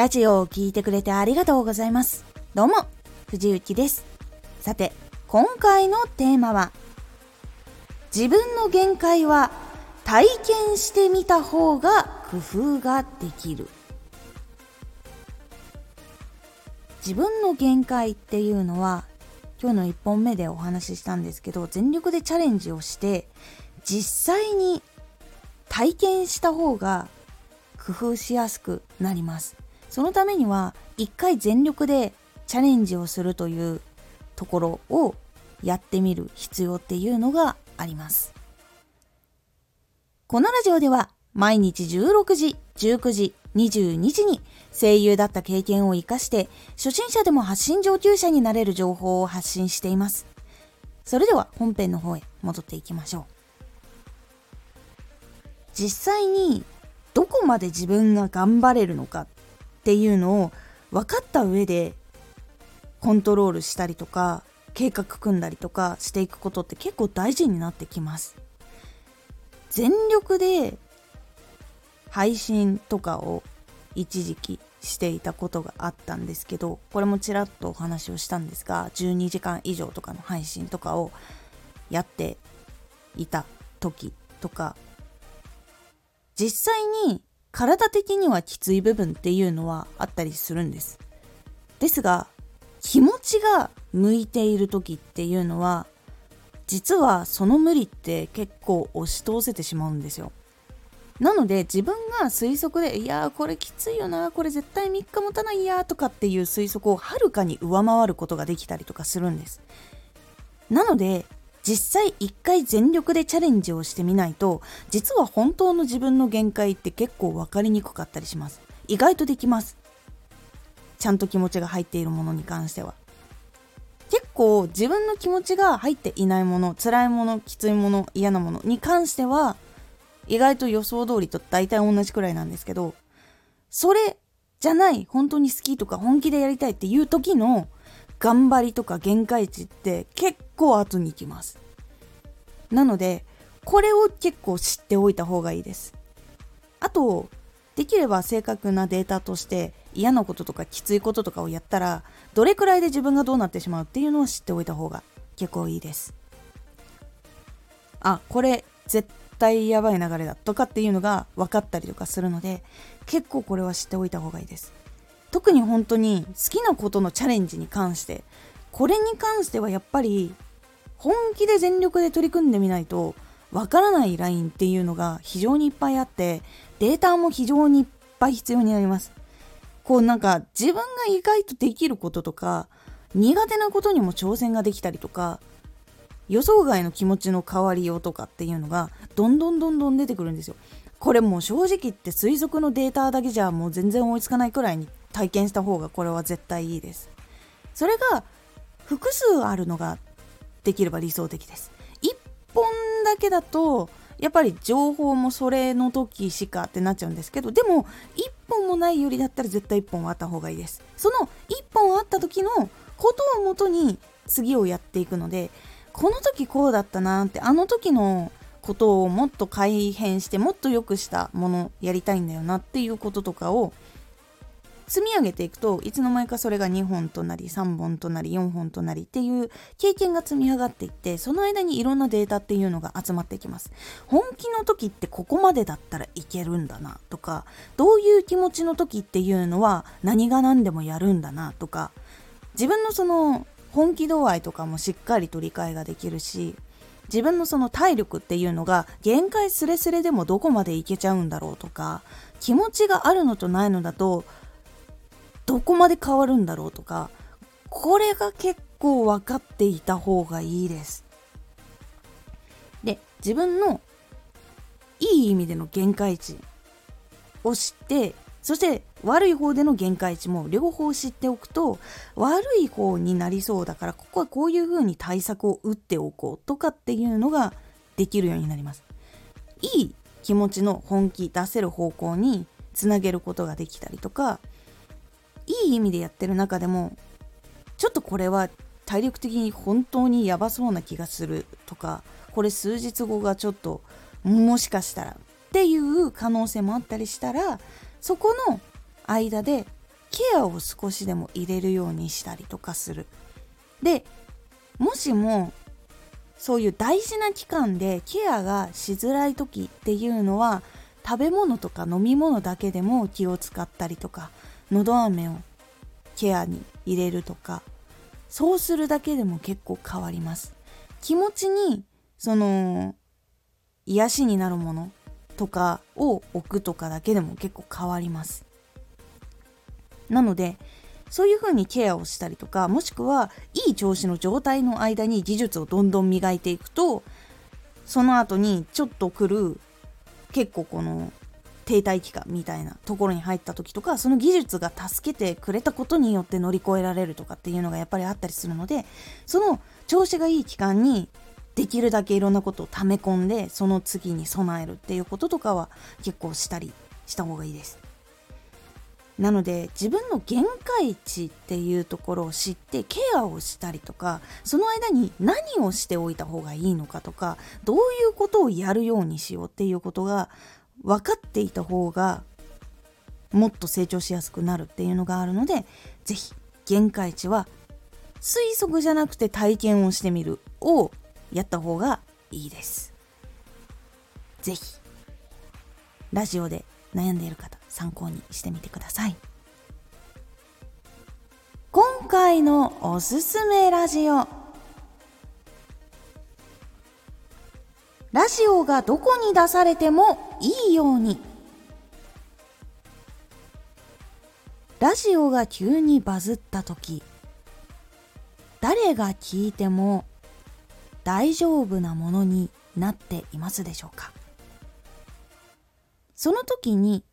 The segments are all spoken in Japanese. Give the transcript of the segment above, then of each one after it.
ラジオを聴いてくれてありがとうございます。どうも、藤幸です。さて、今回のテーマは、自分の限界は体験してみた方が工夫ができる。自分の限界っていうのは、今日の1本目でお話ししたんですけど、全力でチャレンジをして、実際に体験した方が工夫しやすくなりますそのためには一回全力でチャレンジをするというところをやってみる必要っていうのがあります。このラジオでは毎日16時19時22時に声優だった経験を活かして初心者でも発信上級者になれる情報を発信しています。それでは本編の方へ戻っていきましょう。実際にどこまで自分が頑張れるのかっっていうのを分かった上でコントロールしたりとか計画組んだりとかしていくことって結構大事になってきます。全力で配信とかを一時期していたことがあったんですけどこれもちらっとお話をしたんですが12時間以上とかの配信とかをやっていた時とか実際に体的にはきつい部分っていうのはあったりするんです。ですが、気持ちが向いている時っていうのは、実はその無理って結構押し通せてしまうんですよ。なので自分が推測で、いやーこれきついよな、これ絶対3日持たないやとかっていう推測をはるかに上回ることができたりとかするんです。なので実際一回全力でチャレンジをしてみないと実は本当の自分の限界って結構分かりにくかったりします。意外とできます。ちゃんと気持ちが入っているものに関しては。結構自分の気持ちが入っていないもの辛いものきついもの嫌なものに関しては意外と予想通りと大体同じくらいなんですけどそれじゃない本当に好きとか本気でやりたいっていう時の頑張りとか限界値って結構後に来ます。なのでこれを結構知っておいた方がいいです。あとできれば正確なデータとして嫌なこととかきついこととかをやったらどれくらいで自分がどうなってしまうっていうのを知っておいた方が結構いいです。あこれ絶対やばい流れだとかっていうのが分かったりとかするので結構これは知っておいた方がいいです。特に本当に好きなことのチャレンジに関してこれに関してはやっぱり本気で全力で取り組んでみないとわからないラインっていうのが非常にいっぱいあってデータも非常にいっぱい必要になります。こうなんか自分が意外とできることとか苦手なことにも挑戦ができたりとか予想外の気持ちの変わりようとかっていうのがどんどんどんどん出てくるんですよ。これもう正直言って推測のデータだけじゃもう全然追いつかないくらいに体験した方がこれは絶対いいです。それが複数あるのができれば理想的です。1本だけだとやっぱり情報もそれの時しかってなっちゃうんですけどでも1本もないよりだったら絶対1本あった方がいいです。その1本あった時のことをもとに次をやっていくのでこの時こうだったなってあの時のことをもっと改変してもっと良くしたものやりたいんだよなっていうこととかを積み上げていくといつの間にかそれが2本となり3本となり4本となりっていう経験が積み上がっていってその間にいろんなデータっていうのが集まっていきます。本気の時ってここまでだったらいけるんだなとかどういう気持ちの時っていうのは何が何でもやるんだなとか自分のその本気度合いとかもしっかりと理解ができるし自分のその体力っていうのが限界すれすれでもどこまでいけちゃうんだろうとか気持ちがあるのとないのだとどこまで変わるんだろうとかこれが結構分かっていた方がいいです。で自分のいい意味での限界値を知ってそして悪い方での限界値も両方知っておくと悪い方になりそうだからここはこういう風に対策を打っておこうとかっていうのができるようになります。いい気持ちの本気出せる方向につなげることができたりとかい意味でやってる中でもちょっとこれは体力的に本当にやばそうな気がするとかこれ数日後がちょっともしかしたらっていう可能性もあったりしたらそこの間でケアを少しでも入れるようにしたりとかする。でもしもそういう大事な期間でケアがしづらい時っていうのは食べ物とか飲み物だけでも気を使ったりとかのど飴をケアに入れるとかそうするだけでも結構変わります。気持ちにその癒しになるものとかを置くとかだけでも結構変わります。なのでそういう風にケアをしたりとかもしくはいい調子の状態の間に技術をどんどん磨いていくとその後にちょっと来る結構この停滞期間みたいなところに入った時とかその技術が助けてくれたことによって乗り越えられるとかっていうのがやっぱりあったりするのでその調子がいい期間にできるだけいろんなことを溜め込んでその次に備えるっていうこととかは結構したりした方がいいです。なので自分の限界値っていうところを知ってケアをしたりとかその間に何をしておいた方がいいのかとかどういうことをやるようにしようっていうことが分かっていた方がもっと成長しやすくなるっていうのがあるので是非限界値は推測じゃなくて体験をしてみるをやった方がいいです。是非ラジオで悩んでいる方参考にしてみてください今回のおすすめラジオラジオがどこに出されてもいいようにラジオが急にバズった時誰が聞いても大丈夫なものになっていますでしょうか？その時に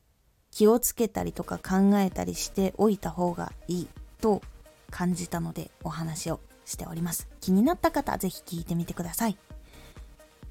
気をつけたりとか考えたりしておいた方がいいと感じたのでお話をしております。気になった方ぜひ聞いてみてください。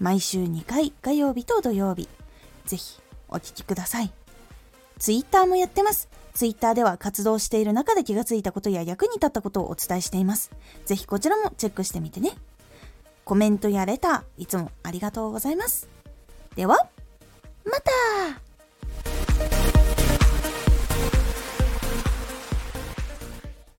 毎週2回火曜日と土曜日。ぜひお聴きください。ツイッターもやってます。ツイッターでは活動している中で気がついたことや役に立ったことをお伝えしています。ぜひこちらもチェックしてみてね。コメントやレター、いつもありがとうございます。では、また